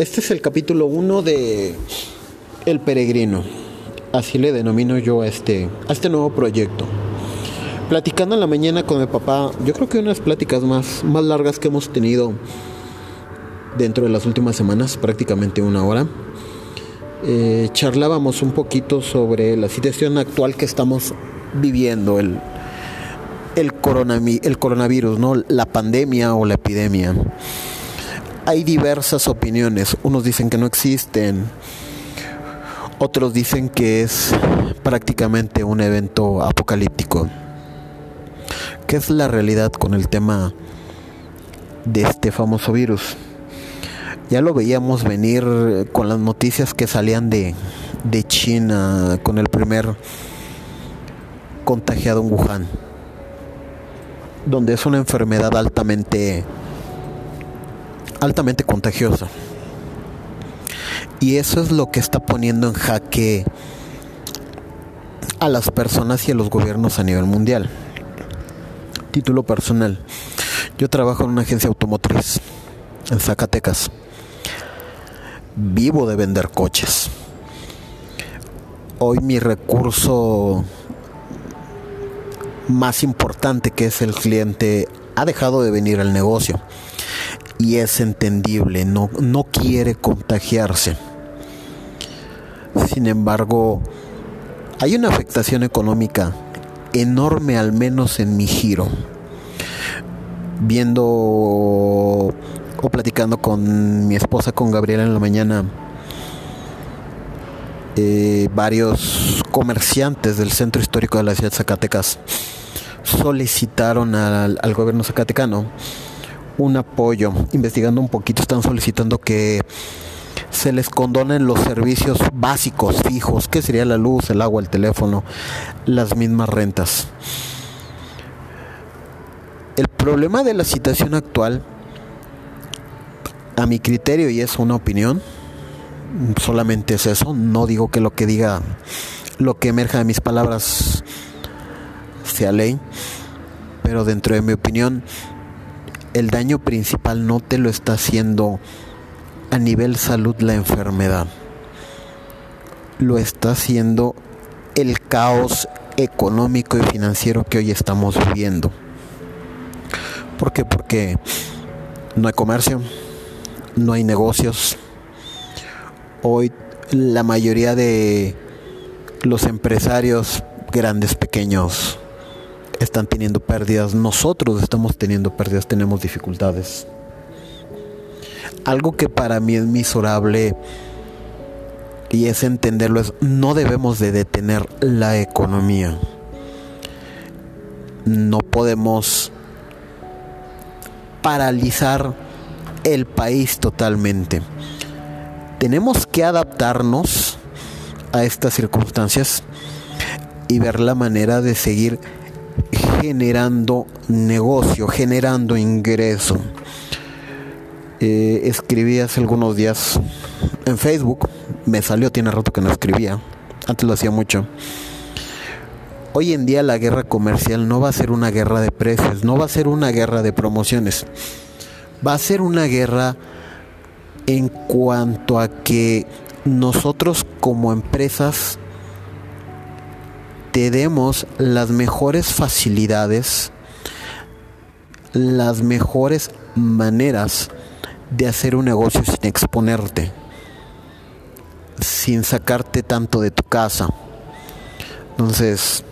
Este es el capítulo 1 de El Peregrino. Así le denomino yo a este, a este nuevo proyecto. Platicando en la mañana con mi papá, yo creo que unas pláticas más, más largas que hemos tenido dentro de las últimas semanas, prácticamente una hora. Eh, charlábamos un poquito sobre la situación actual que estamos viviendo, el, el, el coronavirus, ¿no? la pandemia o la epidemia hay diversas opiniones. Unos dicen que no existen, otros dicen que es prácticamente un evento apocalíptico. ¿Qué es la realidad con el tema de este famoso virus? Ya lo veíamos venir con las noticias que salían de, de China con el primer contagiado en Wuhan, donde es una enfermedad altamente altamente contagiosa. Y eso es lo que está poniendo en jaque a las personas y a los gobiernos a nivel mundial. Título personal. Yo trabajo en una agencia automotriz en Zacatecas. Vivo de vender coches. Hoy mi recurso más importante que es el cliente ha dejado de venir al negocio y es entendible, no, no quiere contagiarse. Sin embargo, hay una afectación económica enorme, al menos en mi giro. Viendo o platicando con mi esposa, con Gabriela en la mañana, eh, varios comerciantes del centro histórico de la ciudad de Zacatecas solicitaron al, al gobierno zacatecano un apoyo. Investigando un poquito, están solicitando que se les condonen los servicios básicos fijos, que sería la luz, el agua, el teléfono, las mismas rentas. El problema de la situación actual, a mi criterio, y es una opinión, solamente es eso, no digo que lo que diga, lo que emerja de mis palabras sea ley, pero dentro de mi opinión, el daño principal no te lo está haciendo a nivel salud la enfermedad. Lo está haciendo el caos económico y financiero que hoy estamos viviendo. ¿Por qué? Porque no hay comercio, no hay negocios. Hoy la mayoría de los empresarios, grandes, pequeños, están teniendo pérdidas, nosotros estamos teniendo pérdidas, tenemos dificultades. Algo que para mí es miserable y es entenderlo es no debemos de detener la economía. No podemos paralizar el país totalmente. Tenemos que adaptarnos a estas circunstancias y ver la manera de seguir generando negocio, generando ingreso. Eh, escribí hace algunos días en Facebook, me salió, tiene rato que no escribía, antes lo hacía mucho. Hoy en día la guerra comercial no va a ser una guerra de precios, no va a ser una guerra de promociones, va a ser una guerra en cuanto a que nosotros como empresas te demos las mejores facilidades, las mejores maneras de hacer un negocio sin exponerte, sin sacarte tanto de tu casa. Entonces,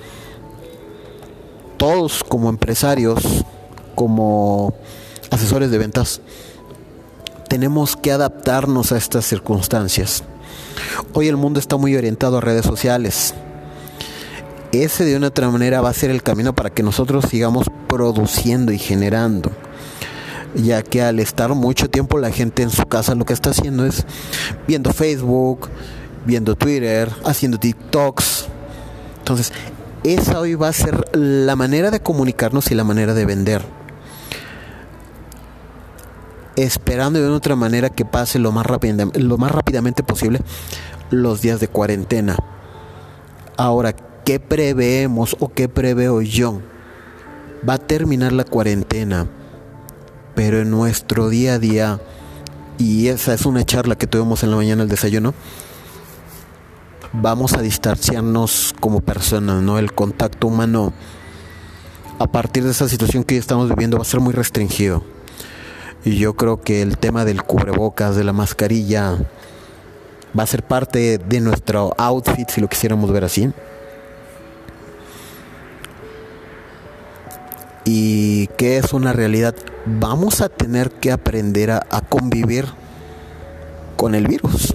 todos como empresarios, como asesores de ventas, tenemos que adaptarnos a estas circunstancias. Hoy el mundo está muy orientado a redes sociales ese de una otra manera va a ser el camino para que nosotros sigamos produciendo y generando. Ya que al estar mucho tiempo la gente en su casa lo que está haciendo es viendo Facebook, viendo Twitter, haciendo TikToks. Entonces, esa hoy va a ser la manera de comunicarnos y la manera de vender. Esperando de otra manera que pase lo más, lo más rápidamente posible los días de cuarentena. Ahora, ¿Qué preveemos o qué preveo yo? Va a terminar la cuarentena, pero en nuestro día a día y esa es una charla que tuvimos en la mañana el desayuno, vamos a distanciarnos como personas, ¿no? El contacto humano a partir de esa situación que estamos viviendo va a ser muy restringido. Y yo creo que el tema del cubrebocas, de la mascarilla, va a ser parte de nuestro outfit, si lo quisiéramos ver así. Y que es una realidad, vamos a tener que aprender a, convivir con el virus.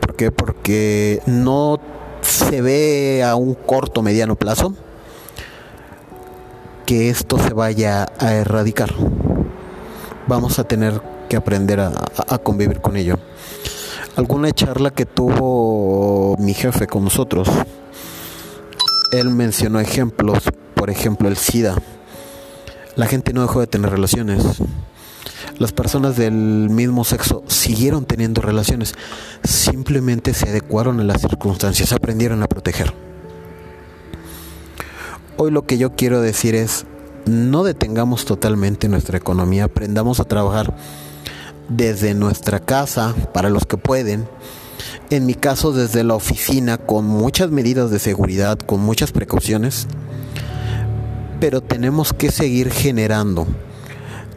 ¿Por qué? Porque no se ve a un corto mediano plazo que esto se vaya a erradicar. Vamos a tener que aprender a, convivir con ello. Alguna charla que tuvo mi jefe con nosotros, él mencionó ejemplos, por ejemplo el SIDA. La gente no dejó de tener relaciones. Las personas del mismo sexo siguieron teniendo relaciones, simplemente se adecuaron a las circunstancias, aprendieron a proteger. Hoy lo que yo quiero decir es, no detengamos totalmente nuestra economía, aprendamos a trabajar desde nuestra casa, para los que pueden, en mi caso desde la oficina, con muchas medidas de seguridad, con muchas precauciones, pero tenemos que seguir generando.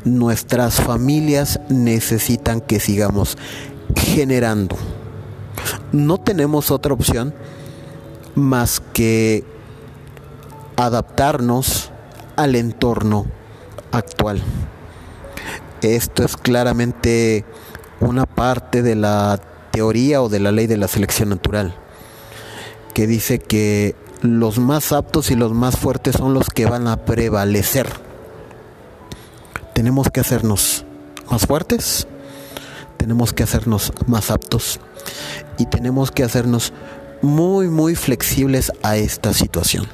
Nuestras familias necesitan que sigamos generando. No tenemos otra opción más que adaptarnos al entorno actual. Esto es claramente una parte de la teoría o de la ley de la selección natural, que dice que los más aptos y los más fuertes son los que van a prevalecer. Tenemos que hacernos más fuertes, tenemos que hacernos más aptos y tenemos que hacernos muy, muy flexibles a esta situación.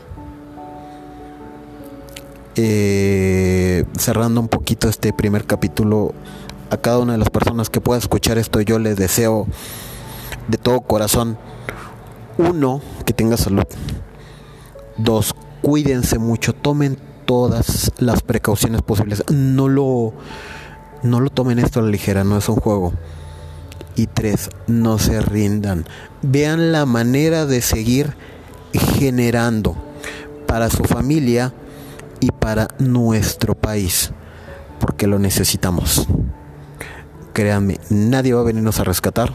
Eh, cerrando un poquito este primer capítulo, a cada una de las personas que pueda escuchar esto, yo les deseo de todo corazón, uno, que tenga salud. Dos, cuídense mucho, tomen todas las precauciones posibles. No lo, no lo tomen esto a la ligera, no es un juego. Y tres, no se rindan. Vean la manera de seguir generando para su familia y para nuestro país, porque lo necesitamos. Créanme, nadie va a venirnos a rescatar.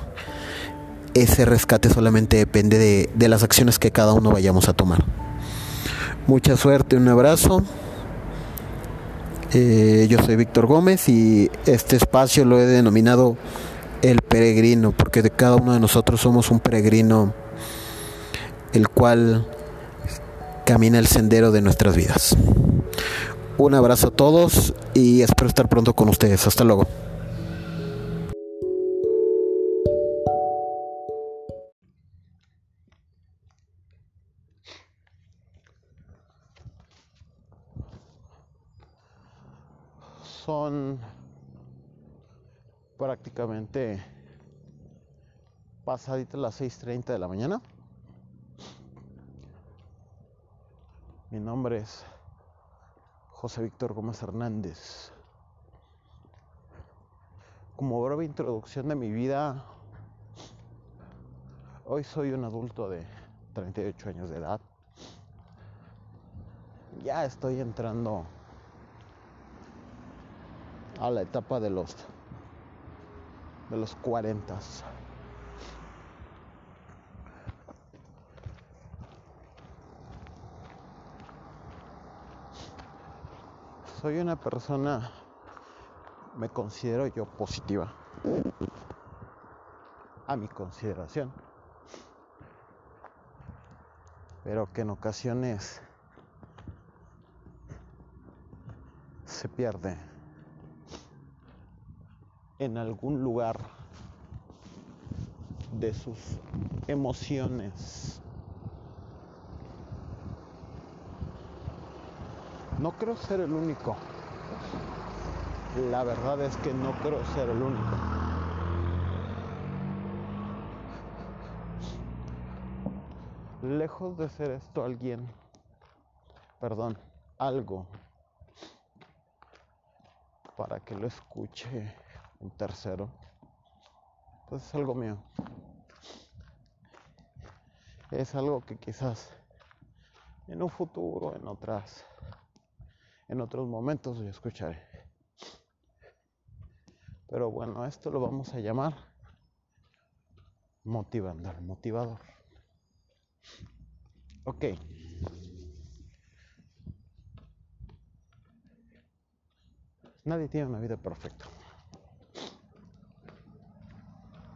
Ese rescate solamente depende de, de las acciones que cada uno vayamos a tomar. Mucha suerte, un abrazo. Eh, yo soy Víctor Gómez y este espacio lo he denominado el peregrino, porque de cada uno de nosotros somos un peregrino, el cual camina el sendero de nuestras vidas. Un abrazo a todos y espero estar pronto con ustedes. Hasta luego. Son prácticamente pasaditas las 6.30 de la mañana. Mi nombre es José Víctor Gómez Hernández. Como breve introducción de mi vida, hoy soy un adulto de 38 años de edad. Ya estoy entrando a la etapa de los de los 40. soy una persona, me considero yo positiva, a mi consideración, pero que en ocasiones se pierde en algún lugar de sus emociones No creo ser el único. La verdad es que no creo ser el único. Lejos de ser esto alguien, perdón, algo para que lo escuche un tercero, pues es algo mío. Es algo que quizás en un futuro, en otras, en otros momentos yo escucharé. Pero bueno, esto lo vamos a llamar motivando, motivador. Ok. Nadie tiene una vida perfecta.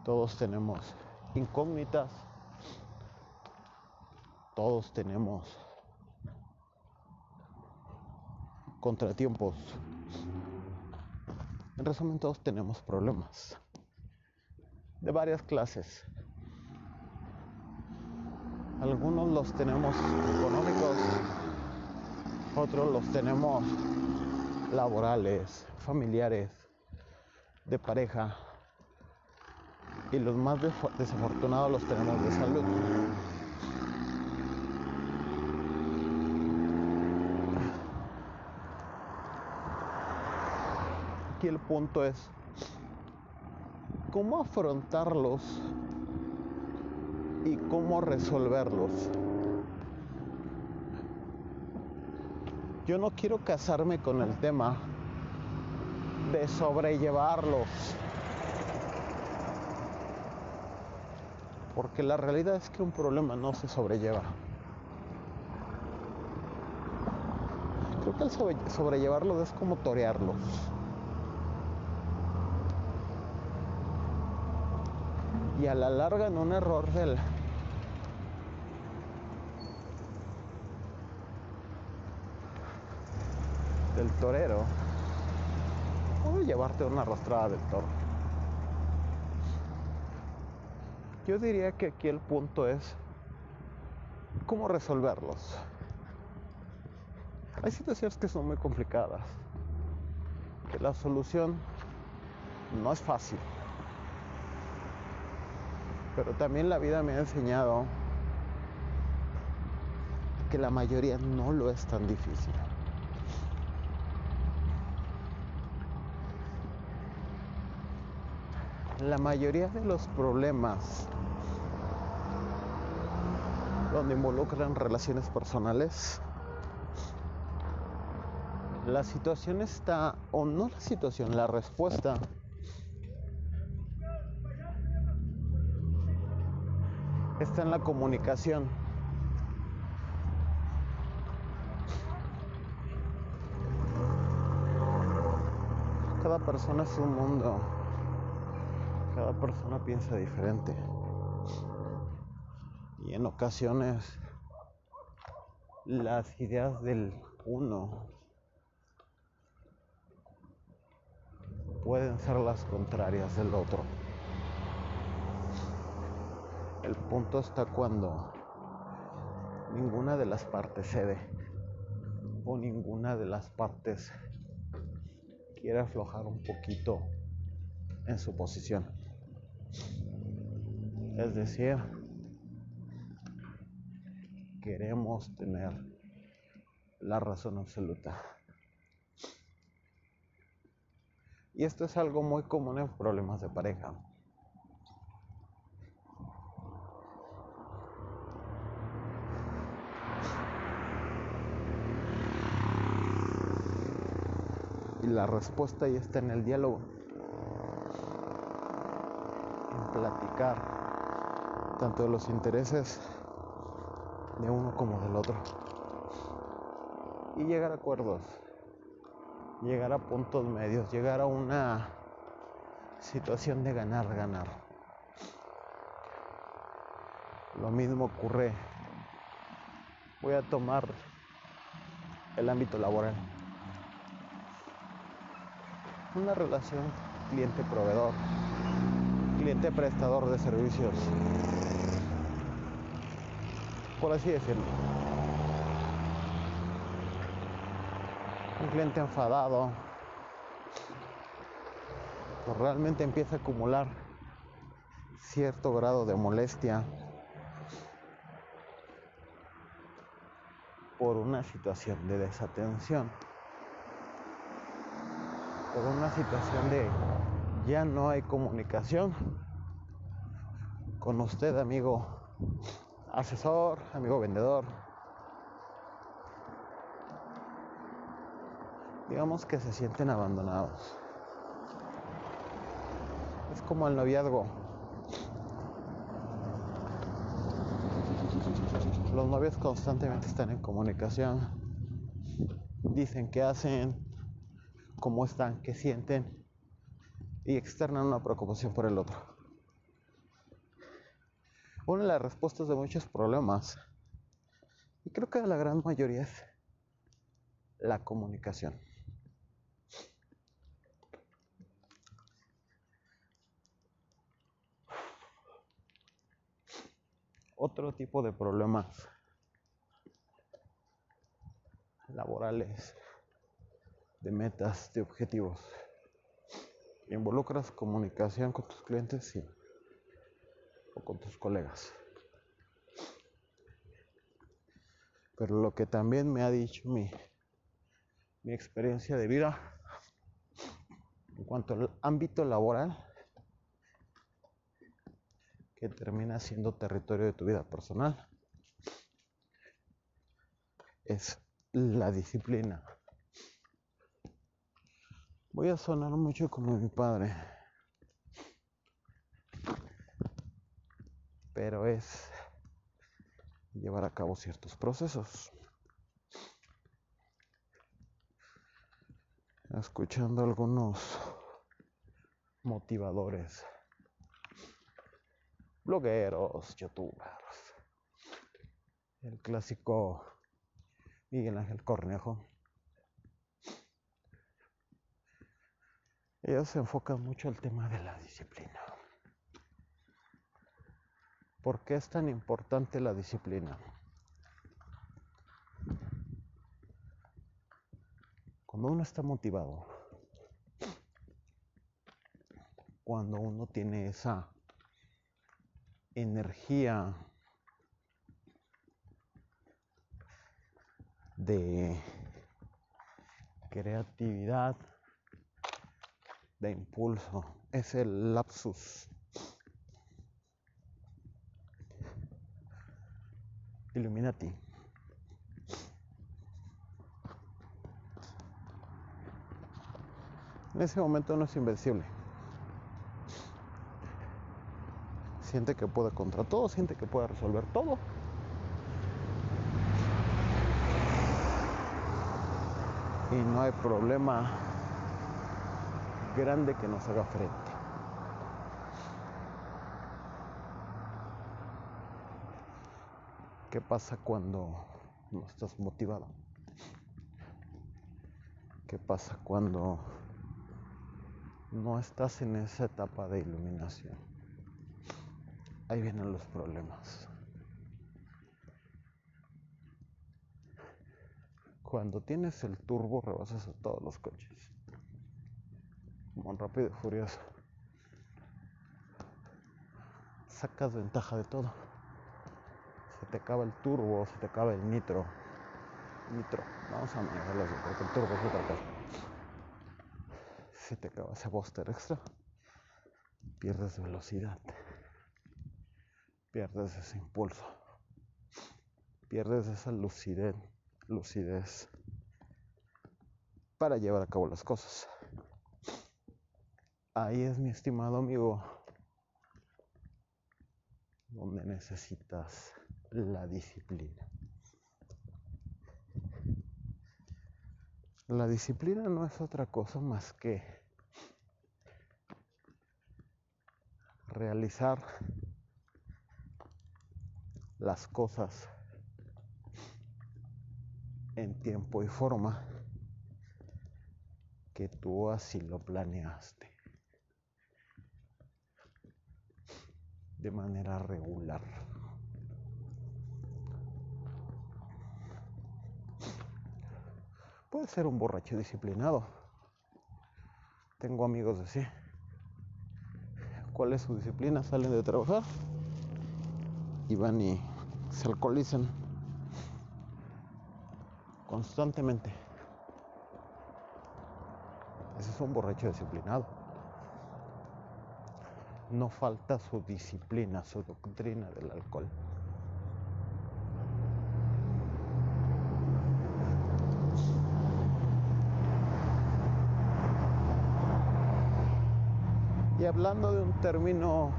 Todos tenemos incógnitas. Todos tenemos contratiempos. En resumen, todos tenemos problemas de varias clases. Algunos los tenemos económicos, otros los tenemos laborales, familiares, de pareja, y los más desafortunados los tenemos de salud. Aquí el punto es cómo afrontarlos y cómo resolverlos. Yo no quiero casarme con el tema de sobrellevarlos. Porque la realidad es que un problema no se sobrelleva. Creo que el sobrellevarlos es como torearlos. Y a la larga en un error del del torero puede llevarte una arrastrada del toro. Yo diría que aquí el punto es cómo resolverlos. Hay situaciones que son muy complicadas, que la solución no es fácil. Pero también la vida me ha enseñado que la mayoría no lo es tan difícil. La mayoría de los problemas donde involucran relaciones personales, la situación está, o no la situación, la respuesta está en la comunicación. Cada persona es un mundo. Cada persona piensa diferente. Y en ocasiones las ideas del uno pueden ser las contrarias del otro. El punto está cuando ninguna de las partes cede o ninguna de las partes quiere aflojar un poquito en su posición. Es decir, queremos tener la razón absoluta. Y esto es algo muy común en problemas de pareja. Y la respuesta ya está en el diálogo. En platicar tanto de los intereses de uno como del otro. Y llegar a acuerdos. Llegar a puntos medios. Llegar a una situación de ganar, ganar. Lo mismo ocurre. Voy a tomar el ámbito laboral una relación cliente-proveedor, cliente-prestador de servicios, por así decirlo. Un cliente enfadado, pues realmente empieza a acumular cierto grado de molestia por una situación de desatención. Por una situación de ya no hay comunicación con usted, amigo asesor, amigo vendedor. Digamos que se sienten abandonados. Es como el noviazgo. Los novios constantemente están en comunicación. Dicen qué hacen, cómo están, qué sienten y externan una preocupación por el otro. Una de las respuestas de muchos problemas, y creo que la gran mayoría es la comunicación. Otro tipo de problemas laborales, de metas, de objetivos. Involucras comunicación con tus clientes y o con tus colegas. Pero lo que también me ha dicho mi, mi experiencia de vida en cuanto al ámbito laboral, que termina siendo territorio de tu vida personal, es la disciplina. Voy a sonar mucho como mi padre. Pero es llevar a cabo ciertos procesos. Escuchando algunos motivadores, blogueros, youtubers, el clásico Miguel Ángel Cornejo. Ellos se enfocan mucho al tema de la disciplina. ¿Por qué es tan importante la disciplina? Cuando uno está motivado, cuando uno tiene esa energía de creatividad, de impulso, es el lapsus Illuminati. En ese momento no es invencible. Siente que puede contra todo, siente que puede resolver todo. Y no hay problema grande que nos haga frente. ¿Qué pasa cuando no estás motivado? ¿Qué pasa cuando no estás en esa etapa de iluminación? Ahí vienen los problemas. Cuando tienes el turbo rebasas a todos los coches. Como rápido y furioso. Sacas ventaja de todo se te acaba el turbo, se te acaba el nitro. Nitro, vamos a manejarlo así, porque el turbo es otra cosa. Se te acaba ese booster extra, pierdes velocidad, pierdes ese impulso, pierdes esa lucidez, lucidez para llevar a cabo las cosas. Ahí es mi estimado amigo, donde necesitas la disciplina. La disciplina no es otra cosa más que realizar las cosas en tiempo y forma que tú así lo planeaste de manera regular. Puede ser un borracho disciplinado. Tengo amigos así. ¿Cuál es su disciplina? Salen de trabajar y van y se alcoholizan constantemente. Ese es un borracho disciplinado. no falta su disciplina, su doctrina del alcohol. Hablando de un término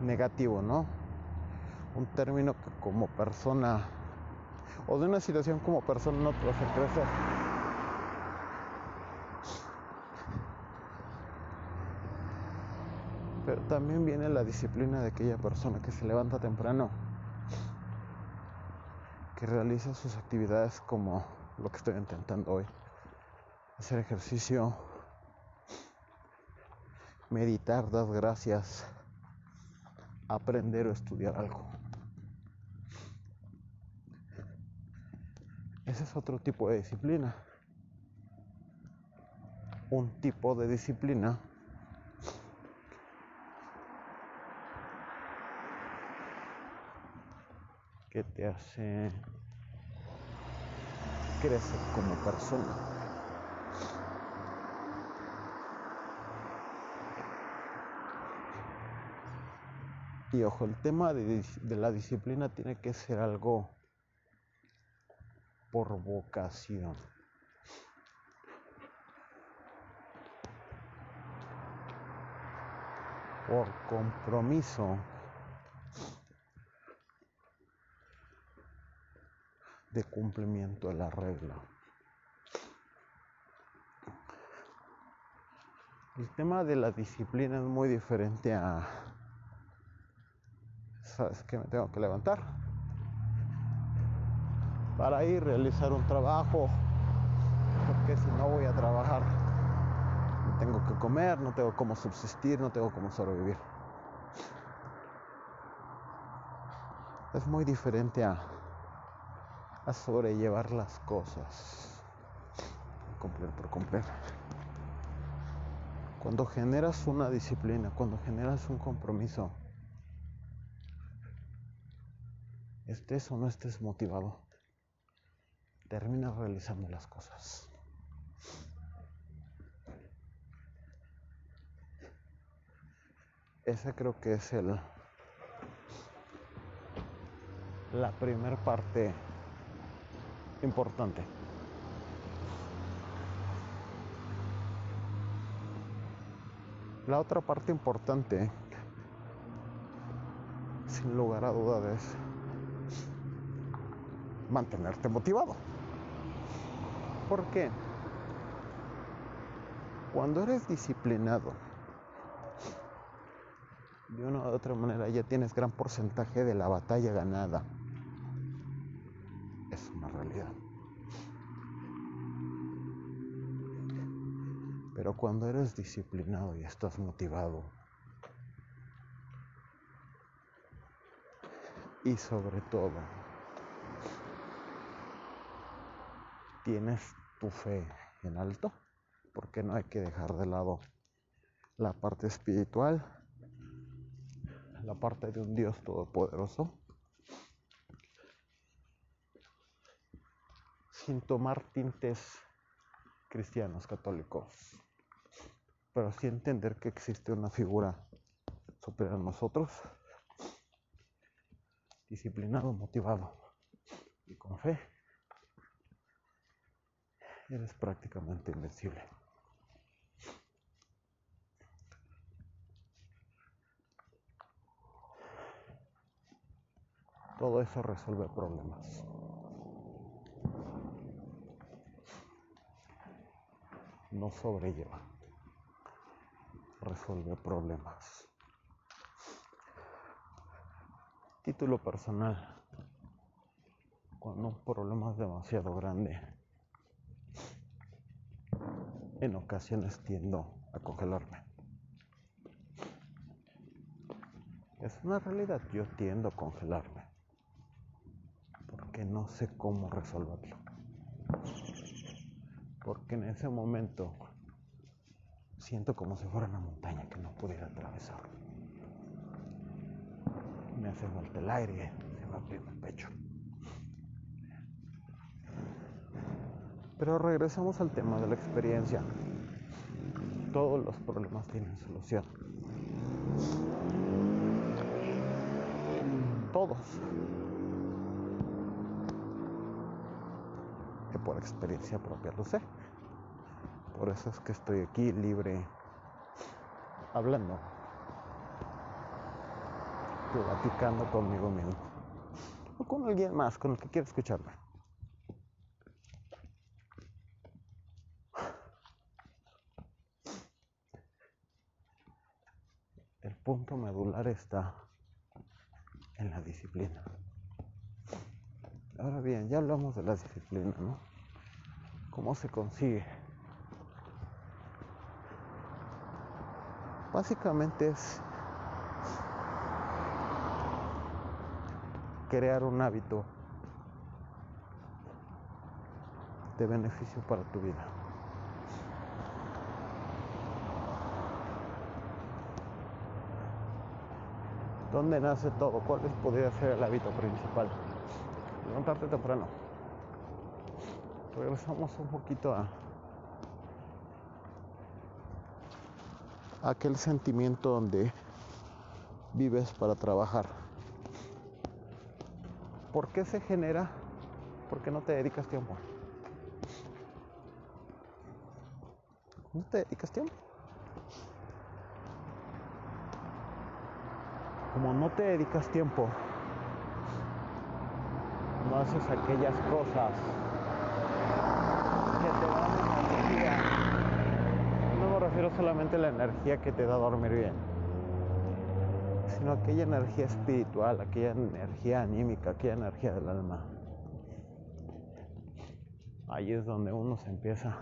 negativo, ¿no? Un término que como persona, o de una situación como persona no te hace crecer. Pero también viene la disciplina de aquella persona que se levanta temprano, que realiza sus actividades como lo que estoy intentando hoy. Hacer ejercicio, meditar, dar gracias, aprender o estudiar algo. Ese es otro tipo de disciplina. Un tipo de disciplina que te hace crecer como persona. Y ojo, el tema de, la disciplina tiene que ser algo por vocación. Por compromiso de cumplimiento de la regla. El tema de la disciplina es muy diferente a, ¿sabes que Me tengo que levantar para ir a realizar un trabajo, porque si no voy a trabajar, no tengo que comer, no tengo cómo subsistir, no tengo cómo sobrevivir. Es muy diferente a a sobrellevar las cosas. Cumplir por cumplir. Cuando generas una disciplina, cuando generas un compromiso, estés o no estés motivado, terminas realizando las cosas. Esa creo que es el la primera parte importante. La otra parte importante, sin lugar a dudas, es mantenerte motivado. ¿Por qué? Cuando eres disciplinado, de una u otra manera ya tienes gran porcentaje de la batalla ganada es una realidad. Pero cuando eres disciplinado y estás motivado, y sobre todo, tienes tu fe en alto, porque no hay que dejar de lado la parte espiritual, la parte de un Dios todopoderoso sin tomar tintes cristianos, católicos, pero sí entender que existe una figura superior a nosotros, disciplinado, motivado y con fe, eres prácticamente invencible. Todo eso resuelve problemas. no sobrelleva, resuelve problemas. Título personal. Cuando un problema es demasiado grande, en ocasiones tiendo a congelarme. Es una realidad, yo tiendo a congelarme, porque no sé cómo resolverlo porque en ese momento siento como si fuera una montaña que no pudiera atravesar. Me hace falta el aire, se me aprieta el pecho. Pero regresamos al tema de la experiencia. Todos los problemas tienen solución. Todos. Que por experiencia propia lo sé. Por eso es que estoy aquí libre, hablando, platicando conmigo mismo. O con alguien más, con el que quiera escucharme. El punto medular está en la disciplina. Ahora bien, ya hablamos de la disciplina, ¿no? ¿Cómo se consigue? Básicamente es crear un hábito de beneficio para tu vida. ¿Dónde nace todo? ¿Cuál podría ser el hábito principal? Levantarte temprano. Regresamos un poquito a aquel sentimiento donde vives para trabajar. ¿Por qué se genera? Porque no te dedicas tiempo. No te dedicas tiempo. Como no te dedicas tiempo, no haces aquellas cosas que te dan energía. No me refiero solamente a la energía que te da dormir bien, sino aquella energía espiritual, aquella energía anímica, aquella energía del alma. Ahí es donde uno se empieza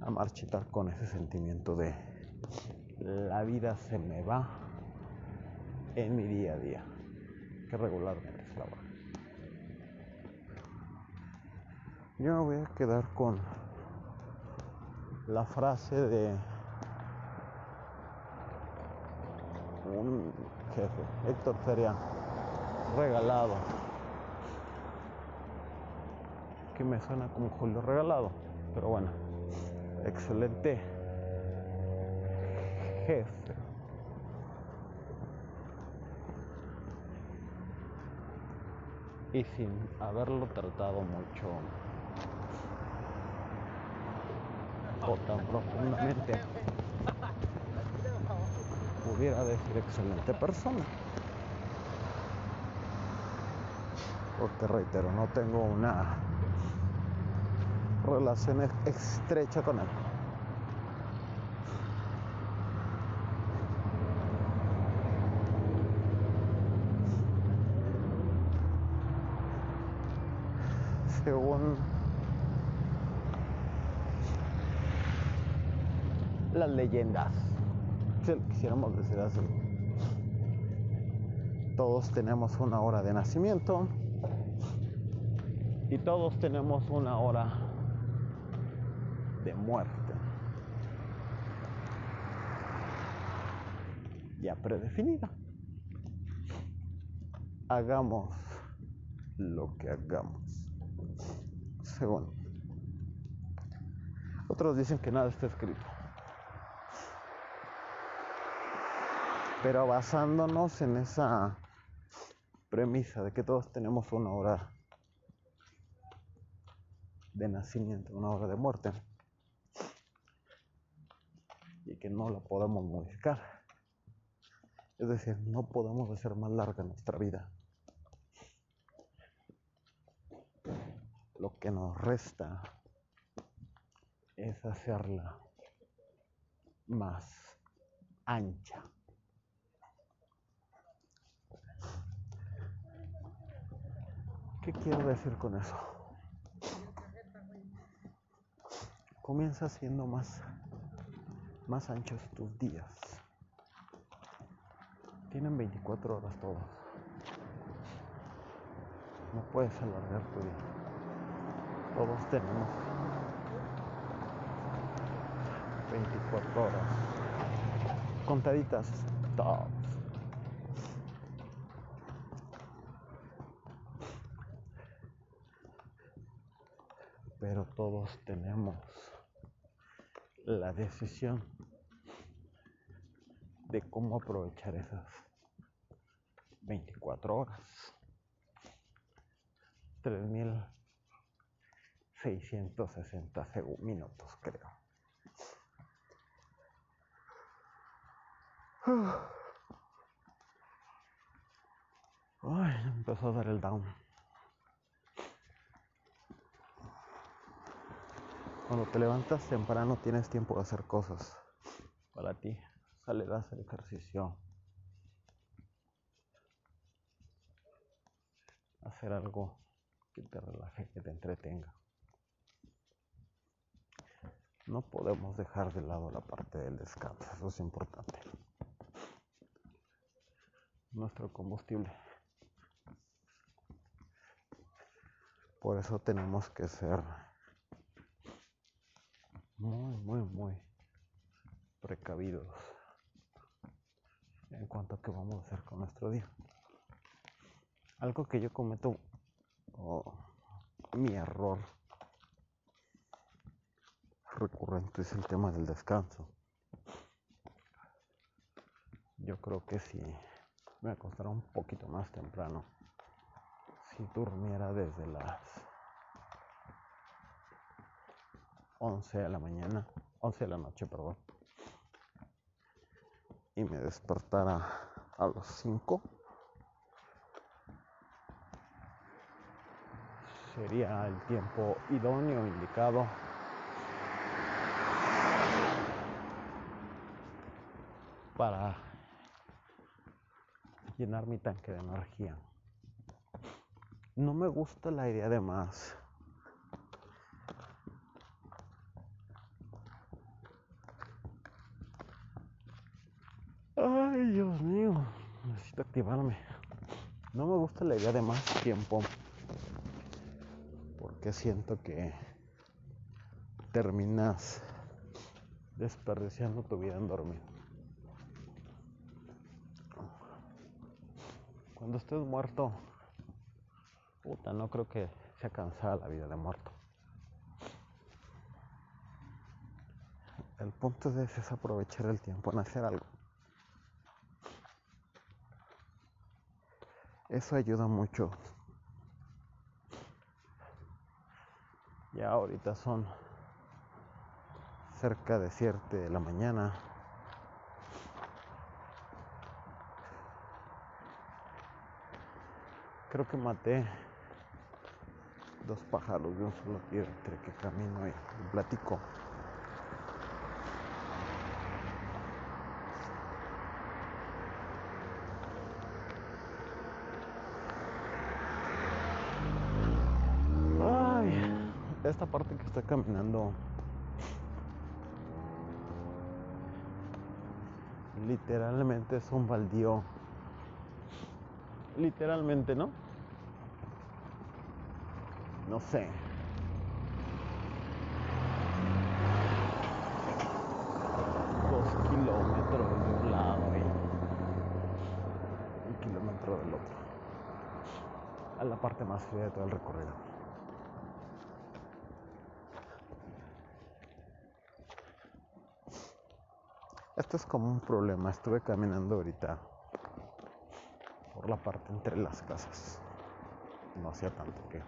a marchitar con ese sentimiento de la vida se me va en mi día a día, que regularmente es la hora. Yo me voy a quedar con la frase de un jefe, Héctor Feria, regalado, que me suena como Julio regalado, pero bueno, excelente jefe y sin haberlo tratado mucho. O tan profundamente. Pudiera decir excelente persona. Porque reitero no tengo una relación estrecha con él según las leyendas, si lo quisiéramos decir así. Todos tenemos una hora de nacimiento y todos tenemos una hora de muerte. Ya predefinida. Hagamos lo que hagamos. Según. Otros dicen que nada está escrito. Pero basándonos en esa premisa de que todos tenemos una hora de nacimiento, una hora de muerte, y que no la podemos modificar. Es decir, no podemos hacer más larga nuestra vida. Lo que nos resta es hacerla más ancha. ¿Qué quiero decir con eso? Comienza siendo más, más anchos tus días. Tienen 24 horas todos. No puedes alargar tu día. Todos tenemos 24 horas. Contaditas todos. Pero todos tenemos la decisión de cómo aprovechar esas 24 horas. 3660 minutos, creo. Ay, empezó a dar el down. Cuando te levantas temprano tienes tiempo de hacer cosas para ti. Sale a hacer ejercicio. Hacer algo que te relaje, que te entretenga. No podemos dejar de lado la parte del descanso, eso es importante. Nuestro combustible. Por eso tenemos que ser muy, muy, muy precavidos en cuanto a qué vamos a hacer con nuestro día. Algo que yo cometo, mi error recurrente es el tema del descanso. Yo creo que si me acostara un poquito más temprano, si durmiera desde las 11 de la mañana, 11 de la noche, perdón, y me despertara a las 5, sería el tiempo idóneo, indicado para llenar mi tanque de energía. No me gusta la idea de más. Dios mío, necesito activarme. No me gusta la idea de más tiempo. Porque siento que terminas desperdiciando tu vida en dormir. Cuando estés muerto, puta, no creo que sea cansada la vida de muerto. El punto es, es aprovechar el tiempo en hacer algo. Eso ayuda mucho. Ya ahorita son cerca de 7 de la mañana. Creo que maté dos pájaros de un solo tiro entre que camino y platico. Ay, esta parte que está caminando literalmente es un baldío literalmente, ¿no? No sé. Dos kilómetros de un lado y un kilómetro del otro. A la parte más fría de todo el recorrido. Esto es como un problema. Estuve caminando ahorita por la parte entre las casas. No hacía tanto que.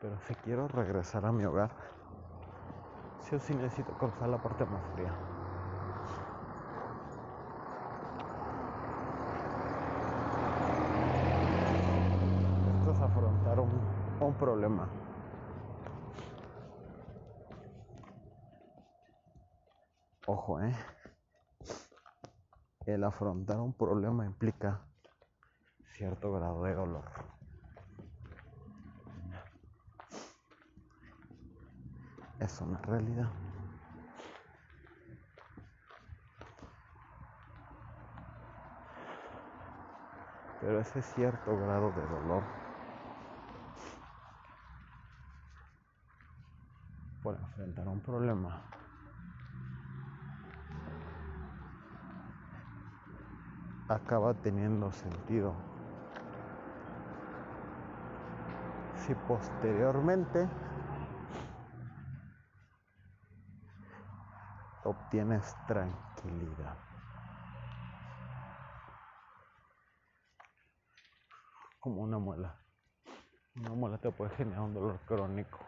Pero si quiero regresar a mi hogar, sí o sí necesito cruzar la parte más fría. Esto es afrontar un, un problema. Eh el afrontar un problema implica cierto grado de dolor. Es una realidad. Pero ese cierto grado de dolor por enfrentar un problema acaba teniendo sentido. Si posteriormente obtienes tranquilidad. Como una muela. Una muela te puede generar un dolor crónico.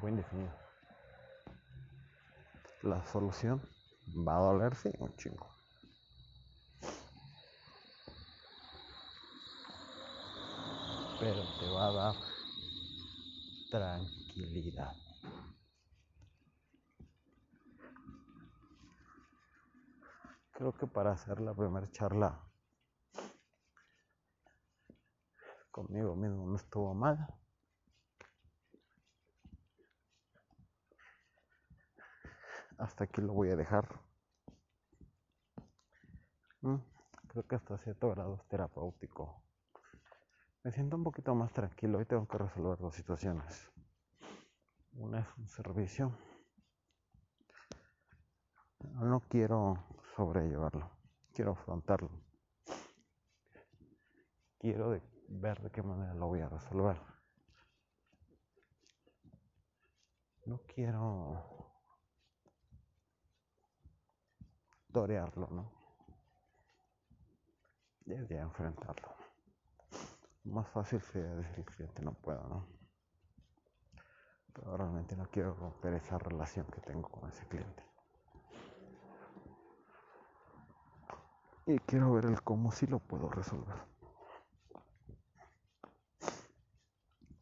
Muy indefinido. La solución va a doler, sí, un chingo. Pero te va a dar tranquilidad. Creo que para hacer la primera charla conmigo mismo no estuvo mal. Hasta aquí lo voy a dejar. Mm, creo que hasta cierto grado es terapéutico. Me siento un poquito más tranquilo y tengo que resolver dos situaciones. Una es un servicio. No quiero sobrellevarlo, quiero afrontarlo. Quiero ver de qué manera lo voy a resolver. No quiero torearlo, ¿no? Debería enfrentarlo. Más fácil sería decir cliente no puedo, ¿no? Pero realmente no quiero romper esa relación que tengo con ese cliente. Y quiero ver el cómo sí lo puedo resolver.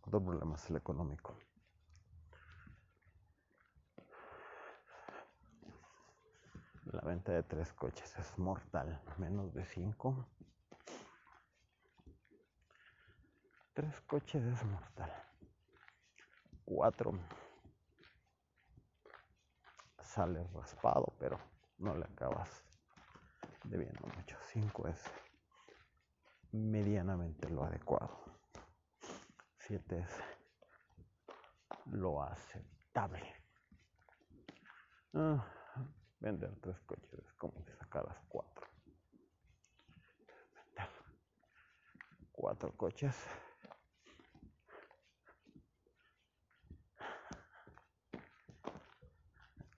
Otro problema es el económico. La venta de tres coches es mortal, menos de cinco. Tres coches es mortal. Cuatro sale raspado, pero no le acabas debiendo mucho. 5 es medianamente lo adecuado. 7 es lo aceptable. Ah, vender tres coches es como si sacaras cuatro. Cuatro coches.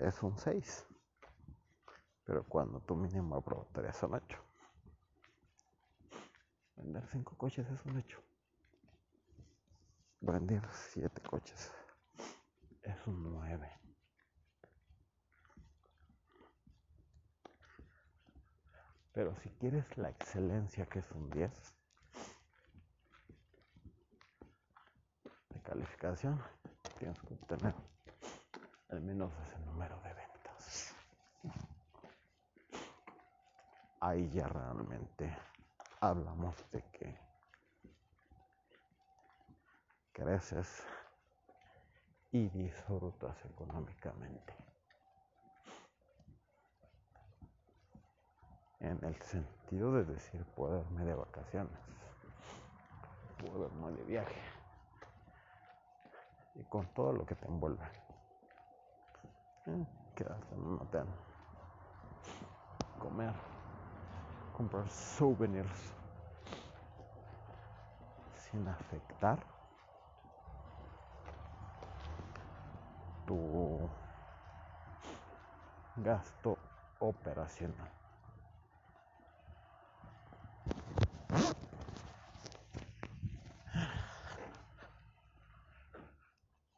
es un 6. Pero cuando tu mínima probatoria son 8. Vender 5 coches es un 8. Vender 7 coches es un 9. Pero si quieres la excelencia que es un 10 de calificación, tienes que obtener al menos 60. Ahí ya realmente hablamos de que creces y disfrutas económicamente. En el sentido de decir, puedo irme de vacaciones, puedo irme de viaje y con todo lo que te envuelve. Eh, quedarte en un hotel, comer comprar souvenirs sin afectar tu gasto operacional.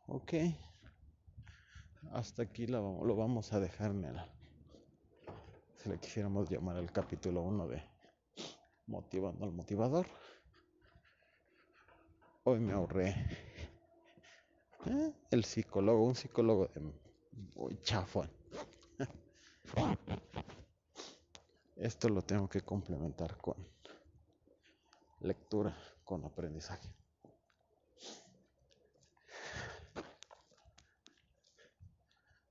Ok, hasta aquí lo, vamos a dejar, si le quisiéramos llamar el capítulo 1 de Motivando al Motivador. Hoy me ahorré ¿eh? el psicólogo, un psicólogo de muy chafón. Esto lo tengo que complementar con lectura, con aprendizaje.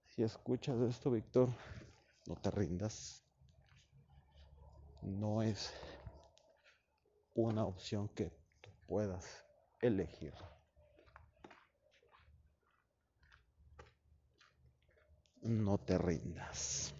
Si escuchas esto, Víctor, no te rindas no es una opción que puedas elegir. No te rindas.